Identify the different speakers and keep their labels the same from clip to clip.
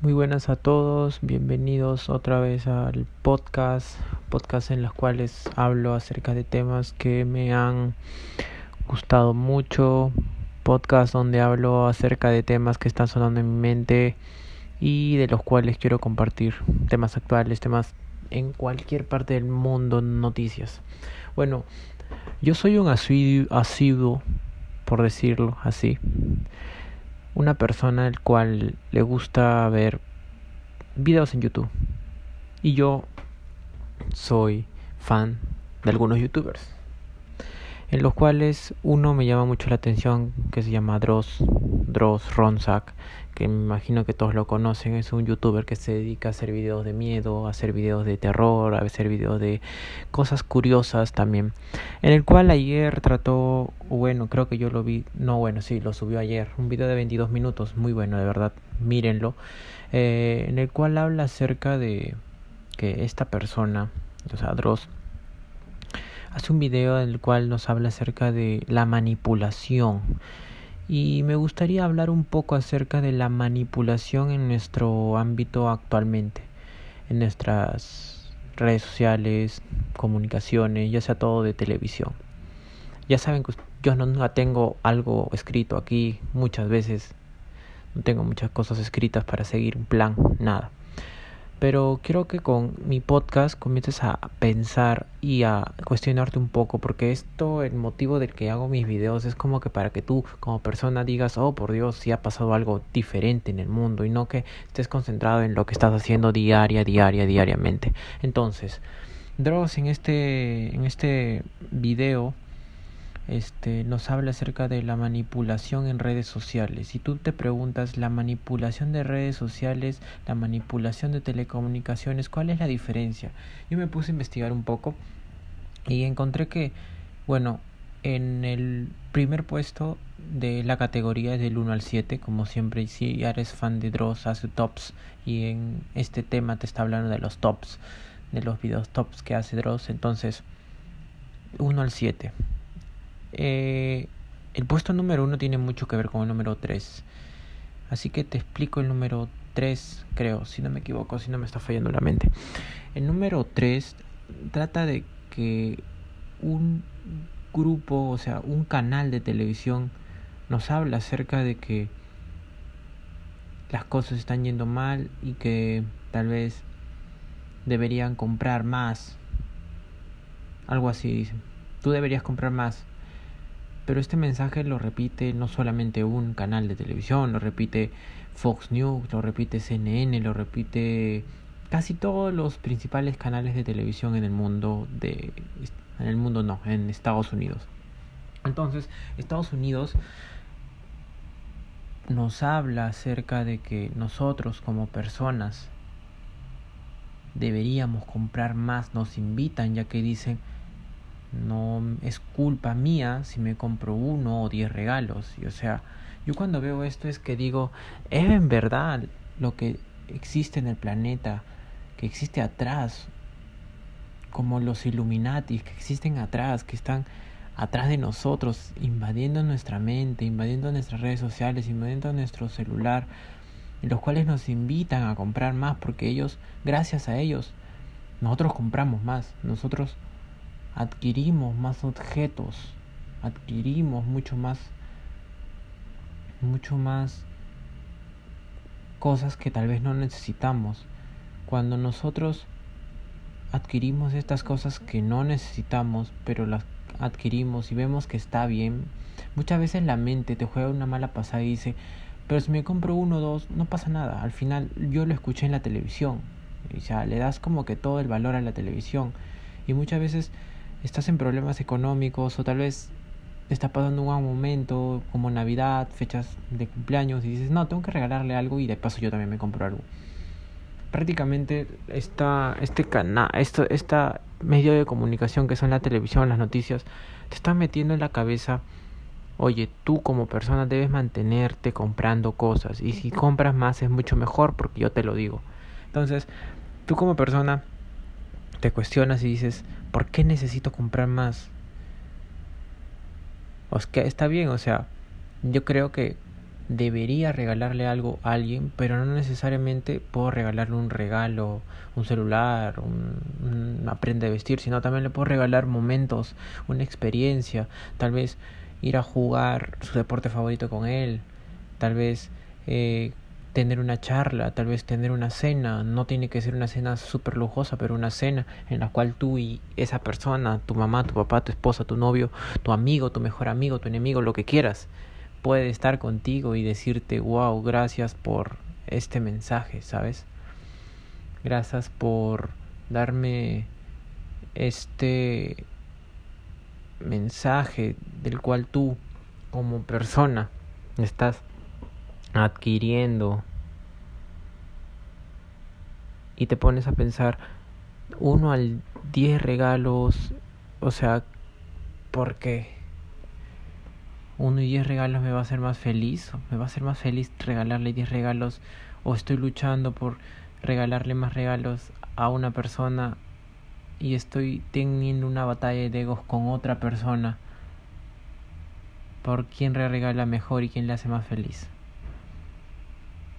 Speaker 1: Muy buenas a todos, bienvenidos otra vez al podcast, podcast en los cuales hablo acerca de temas que me han gustado mucho, podcast donde hablo acerca de temas que están sonando en mi mente y de los cuales quiero compartir temas actuales, temas en cualquier parte del mundo, noticias. Bueno, yo soy un asiduo, por decirlo así, una persona al cual le gusta ver videos en YouTube. Y yo soy fan de algunos youtubers. En los cuales uno me llama mucho la atención que se llama Dross, Dross Ronzak, que me imagino que todos lo conocen, es un youtuber que se dedica a hacer videos de miedo, a hacer videos de terror, a hacer videos de cosas curiosas también. En el cual ayer trató, bueno, creo que yo lo vi, no, bueno, sí, lo subió ayer, un video de 22 minutos, muy bueno, de verdad, mírenlo, eh, en el cual habla acerca de que esta persona, o sea, Dross, hace un video en el cual nos habla acerca de la manipulación y me gustaría hablar un poco acerca de la manipulación en nuestro ámbito actualmente, en nuestras redes sociales, comunicaciones, ya sea todo de televisión. Ya saben que yo no tengo algo escrito aquí muchas veces, no tengo muchas cosas escritas para seguir un plan, nada. Pero quiero que con mi podcast comiences a pensar y a cuestionarte un poco, porque esto, el motivo del que hago mis videos es como que para que tú como persona digas, oh por Dios, si ha pasado algo diferente en el mundo y no que estés concentrado en lo que estás haciendo diaria, diaria, diariamente. Entonces, Dross en este, en este video este, nos habla acerca de la manipulación en redes sociales. Si tú te preguntas, la manipulación de redes sociales, la manipulación de telecomunicaciones, ¿cuál es la diferencia? Yo me puse a investigar un poco y encontré que, bueno, en el primer puesto de la categoría es del 1 al 7, como siempre, si eres fan de Dross, hace tops y en este tema te está hablando de los tops, de los videos tops que hace Dross, entonces 1 al 7. Eh, el puesto número uno tiene mucho que ver con el número 3. Así que te explico el número 3, creo, si no me equivoco, si no me está fallando la mente. El número 3 trata de que un grupo, o sea, un canal de televisión nos habla acerca de que las cosas están yendo mal y que tal vez deberían comprar más. Algo así dicen. Tú deberías comprar más. Pero este mensaje lo repite no solamente un canal de televisión, lo repite Fox News, lo repite CNN, lo repite casi todos los principales canales de televisión en el mundo de en el mundo no, en Estados Unidos. Entonces, Estados Unidos nos habla acerca de que nosotros como personas deberíamos comprar más, nos invitan ya que dicen no es culpa mía si me compro uno o diez regalos. Y, o sea, yo cuando veo esto es que digo, es en verdad lo que existe en el planeta, que existe atrás, como los Illuminati que existen atrás, que están atrás de nosotros, invadiendo nuestra mente, invadiendo nuestras redes sociales, invadiendo nuestro celular, los cuales nos invitan a comprar más porque ellos, gracias a ellos, nosotros compramos más, nosotros adquirimos más objetos, adquirimos mucho más, mucho más cosas que tal vez no necesitamos. Cuando nosotros adquirimos estas cosas que no necesitamos, pero las adquirimos y vemos que está bien, muchas veces la mente te juega una mala pasada y dice, pero si me compro uno o dos, no pasa nada. Al final yo lo escuché en la televisión. O sea, le das como que todo el valor a la televisión. Y muchas veces estás en problemas económicos o tal vez está pasando un buen momento como Navidad, fechas de cumpleaños y dices, no, tengo que regalarle algo y de paso yo también me compro algo. Prácticamente esta, este canal, esto, esta medio de comunicación que son la televisión, las noticias, te están metiendo en la cabeza, oye, tú como persona debes mantenerte comprando cosas y si compras más es mucho mejor porque yo te lo digo. Entonces, tú como persona te cuestionas y dices, ¿por qué necesito comprar más? O que está bien, o sea, yo creo que debería regalarle algo a alguien, pero no necesariamente puedo regalarle un regalo, un celular, un, una prenda de vestir, sino también le puedo regalar momentos, una experiencia, tal vez ir a jugar su deporte favorito con él, tal vez eh, tener una charla, tal vez tener una cena, no tiene que ser una cena súper lujosa, pero una cena en la cual tú y esa persona, tu mamá, tu papá, tu esposa, tu novio, tu amigo, tu mejor amigo, tu enemigo, lo que quieras, puede estar contigo y decirte, wow, gracias por este mensaje, ¿sabes? Gracias por darme este mensaje del cual tú como persona estás adquiriendo y te pones a pensar uno al diez regalos, o sea, ¿por qué? Uno y diez regalos me va a hacer más feliz, me va a hacer más feliz regalarle diez regalos o estoy luchando por regalarle más regalos a una persona y estoy teniendo una batalla de egos con otra persona por quién regala mejor y quién le hace más feliz.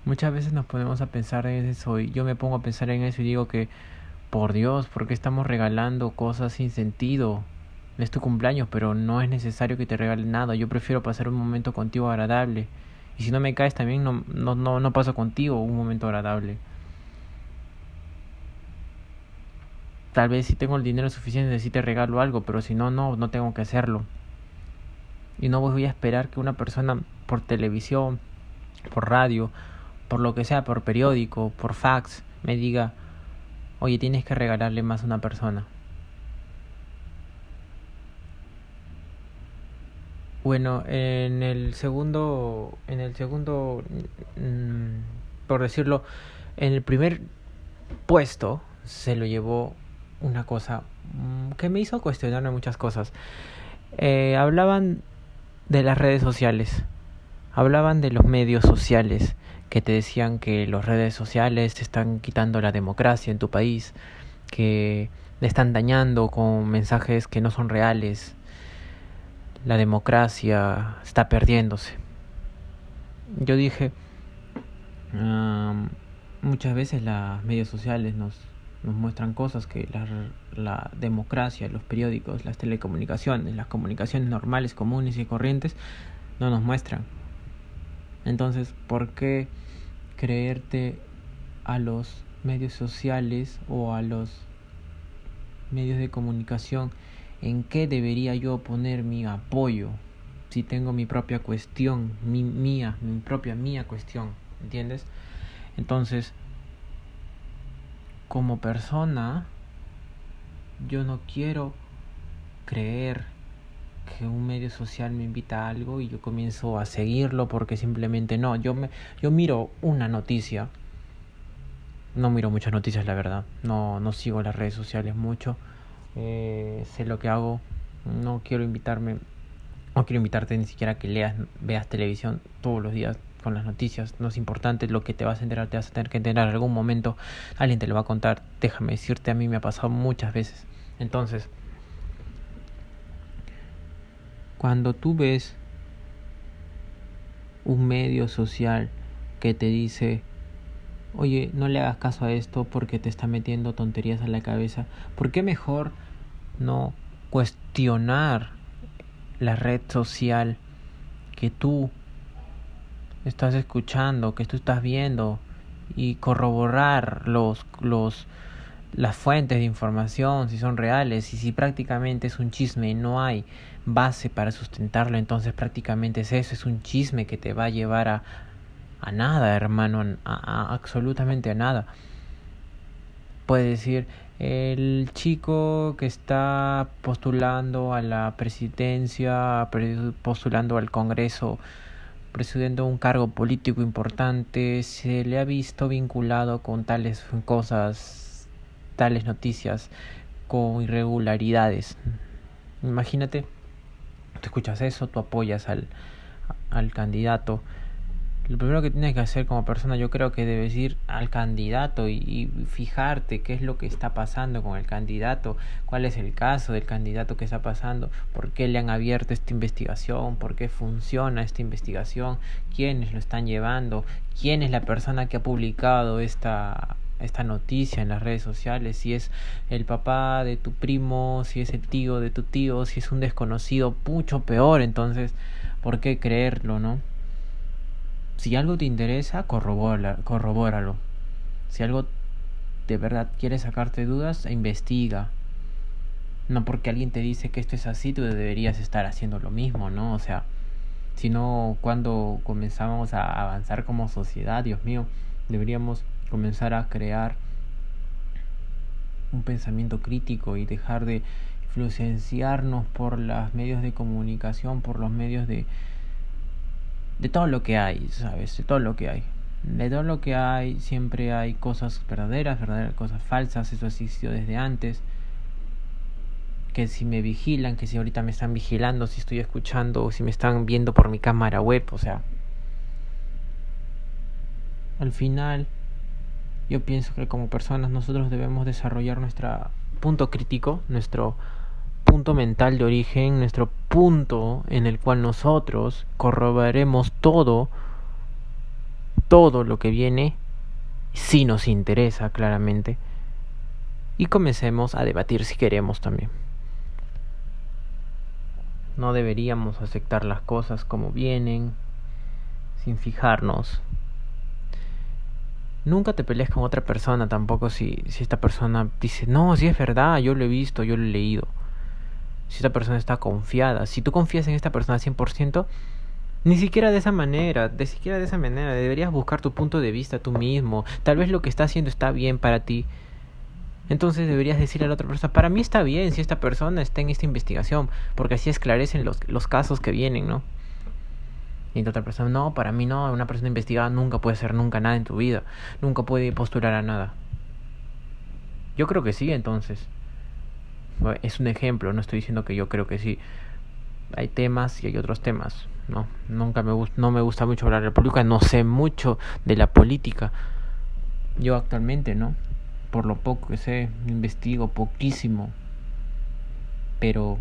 Speaker 1: Muchas veces nos ponemos a pensar en eso y yo me pongo a pensar en eso y digo que, por Dios, ¿por qué estamos regalando cosas sin sentido? Es tu cumpleaños, pero no es necesario que te regalen nada. Yo prefiero pasar un momento contigo agradable. Y si no me caes también no, no, no, no paso contigo un momento agradable. Tal vez si tengo el dinero suficiente si te regalo algo, pero si no, no, no tengo que hacerlo. Y no voy a esperar que una persona por televisión, por radio, por lo que sea, por periódico, por fax, me diga, oye, tienes que regalarle más a una persona. Bueno, en el segundo, en el segundo, mm, por decirlo, en el primer puesto se lo llevó una cosa mm, que me hizo cuestionarme muchas cosas. Eh, hablaban de las redes sociales, hablaban de los medios sociales, que te decían que las redes sociales están quitando la democracia en tu país, que le están dañando con mensajes que no son reales. La democracia está perdiéndose. Yo dije, muchas veces las medios sociales nos, nos muestran cosas que la, la democracia, los periódicos, las telecomunicaciones, las comunicaciones normales, comunes y corrientes no nos muestran. Entonces, ¿por qué creerte a los medios sociales o a los medios de comunicación en qué debería yo poner mi apoyo si tengo mi propia cuestión, mi mía, mi propia mía cuestión, ¿entiendes? Entonces, como persona, yo no quiero creer que un medio social me invita a algo y yo comienzo a seguirlo porque simplemente no. Yo, me, yo miro una noticia. No miro muchas noticias, la verdad. No, no sigo las redes sociales mucho. Eh, sé lo que hago. No quiero invitarme. No quiero invitarte ni siquiera a que leas, veas televisión todos los días con las noticias. No es importante lo que te vas a enterar. Te vas a tener que enterar en algún momento. Alguien te lo va a contar. Déjame decirte, a mí me ha pasado muchas veces. Entonces, cuando tú ves un medio social que te dice, oye, no le hagas caso a esto porque te está metiendo tonterías a la cabeza, ¿por qué mejor no cuestionar la red social que tú estás escuchando, que tú estás viendo y corroborar los, los, las fuentes de información, si son reales y si prácticamente es un chisme y no hay base para sustentarlo, entonces prácticamente es eso, es un chisme que te va a llevar a, a nada, hermano, a, absolutamente a nada. Puede decir, el chico que está postulando a la presidencia, postulando al Congreso, presidiendo un cargo político importante, se le ha visto vinculado con tales cosas, tales noticias, con irregularidades. Imagínate tú escuchas eso, tú apoyas al, al candidato, lo primero que tienes que hacer como persona yo creo que debes ir al candidato y, y, fijarte qué es lo que está pasando con el candidato, cuál es el caso del candidato que está pasando, por qué le han abierto esta investigación, por qué funciona esta investigación, quiénes lo están llevando, quién es la persona que ha publicado esta esta noticia en las redes sociales, si es el papá de tu primo, si es el tío de tu tío, si es un desconocido, mucho peor, entonces, ¿por qué creerlo, no? Si algo te interesa, corrobóralo. Si algo de verdad quiere sacarte dudas, investiga. No porque alguien te dice que esto es así, tú deberías estar haciendo lo mismo, ¿no? O sea, sino cuando comenzamos a avanzar como sociedad, Dios mío, deberíamos comenzar a crear un pensamiento crítico y dejar de influenciarnos por los medios de comunicación, por los medios de de todo lo que hay, ¿sabes? De todo lo que hay. De todo lo que hay siempre hay cosas verdaderas, verdaderas cosas falsas, eso existió desde antes. Que si me vigilan, que si ahorita me están vigilando, si estoy escuchando si me están viendo por mi cámara web, o sea, al final yo pienso que como personas nosotros debemos desarrollar nuestro punto crítico, nuestro punto mental de origen, nuestro punto en el cual nosotros corroboraremos todo, todo lo que viene, si nos interesa claramente, y comencemos a debatir si queremos también. No deberíamos aceptar las cosas como vienen, sin fijarnos Nunca te pelees con otra persona tampoco si, si esta persona dice, no, si es verdad, yo lo he visto, yo lo he leído. Si esta persona está confiada, si tú confías en esta persona 100%, ni siquiera de esa manera, de siquiera de esa manera, deberías buscar tu punto de vista tú mismo. Tal vez lo que está haciendo está bien para ti. Entonces deberías decirle a la otra persona, para mí está bien si esta persona está en esta investigación, porque así esclarecen los, los casos que vienen, ¿no? Y otra persona, no, para mí no, una persona investigada nunca puede hacer nunca nada en tu vida, nunca puede postular a nada. Yo creo que sí, entonces. Es un ejemplo, no estoy diciendo que yo creo que sí. Hay temas y hay otros temas, ¿no? Nunca me gusta, no me gusta mucho hablar de la política, no sé mucho de la política. Yo actualmente, ¿no? Por lo poco que sé, investigo poquísimo. Pero,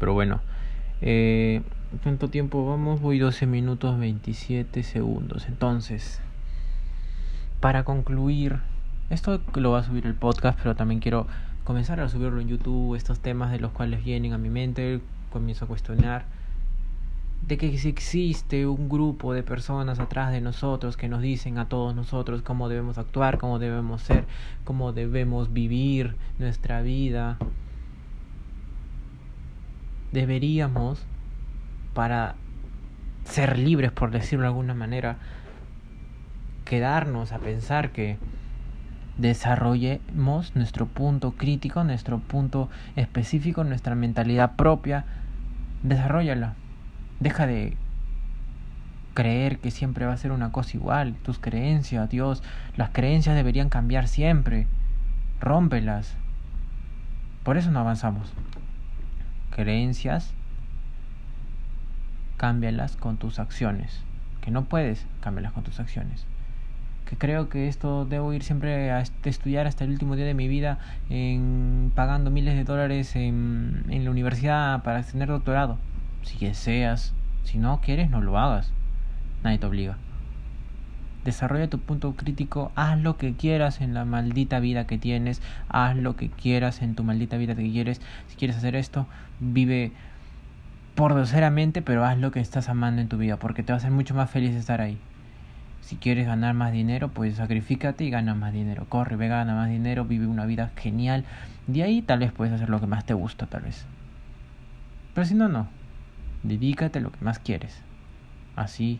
Speaker 1: pero bueno. Eh, ¿Cuánto tiempo vamos? Voy 12 minutos 27 segundos. Entonces, para concluir, esto lo va a subir el podcast, pero también quiero comenzar a subirlo en YouTube, estos temas de los cuales vienen a mi mente, comienzo a cuestionar de que si existe un grupo de personas atrás de nosotros que nos dicen a todos nosotros cómo debemos actuar, cómo debemos ser, cómo debemos vivir nuestra vida, deberíamos para ser libres, por decirlo de alguna manera, quedarnos a pensar que desarrollemos nuestro punto crítico, nuestro punto específico, nuestra mentalidad propia, desarrollala. Deja de creer que siempre va a ser una cosa igual, tus creencias, Dios, las creencias deberían cambiar siempre. Rómpelas. Por eso no avanzamos. Creencias cámbialas con tus acciones. Que no puedes, cámbialas con tus acciones. Que creo que esto debo ir siempre a estudiar hasta el último día de mi vida en pagando miles de dólares en, en la universidad para tener doctorado. Si deseas, si no quieres, no lo hagas. Nadie te obliga. Desarrolla tu punto crítico, haz lo que quieras en la maldita vida que tienes, haz lo que quieras en tu maldita vida que quieres. Si quieres hacer esto, vive por groseramente, pero haz lo que estás amando en tu vida, porque te va a hacer mucho más feliz estar ahí. Si quieres ganar más dinero, pues sacrifícate y gana más dinero. Corre, ve, gana más dinero, vive una vida genial. De ahí tal vez puedes hacer lo que más te gusta, tal vez. Pero si no, no. Dedícate a lo que más quieres. Así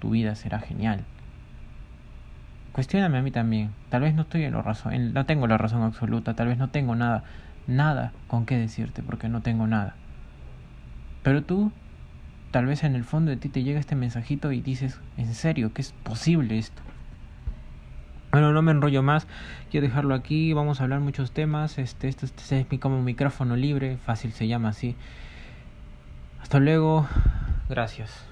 Speaker 1: tu vida será genial. Cuestióname a mí también. Tal vez no estoy en la razón, no tengo la razón absoluta, tal vez no tengo nada, nada con qué decirte, porque no tengo nada. Pero tú, tal vez en el fondo de ti te llega este mensajito y dices, ¿en serio? ¿Que es posible esto? Bueno, no me enrollo más, quiero dejarlo aquí, vamos a hablar muchos temas, este, esto, este es mi, como micrófono libre, fácil se llama así. Hasta luego, gracias.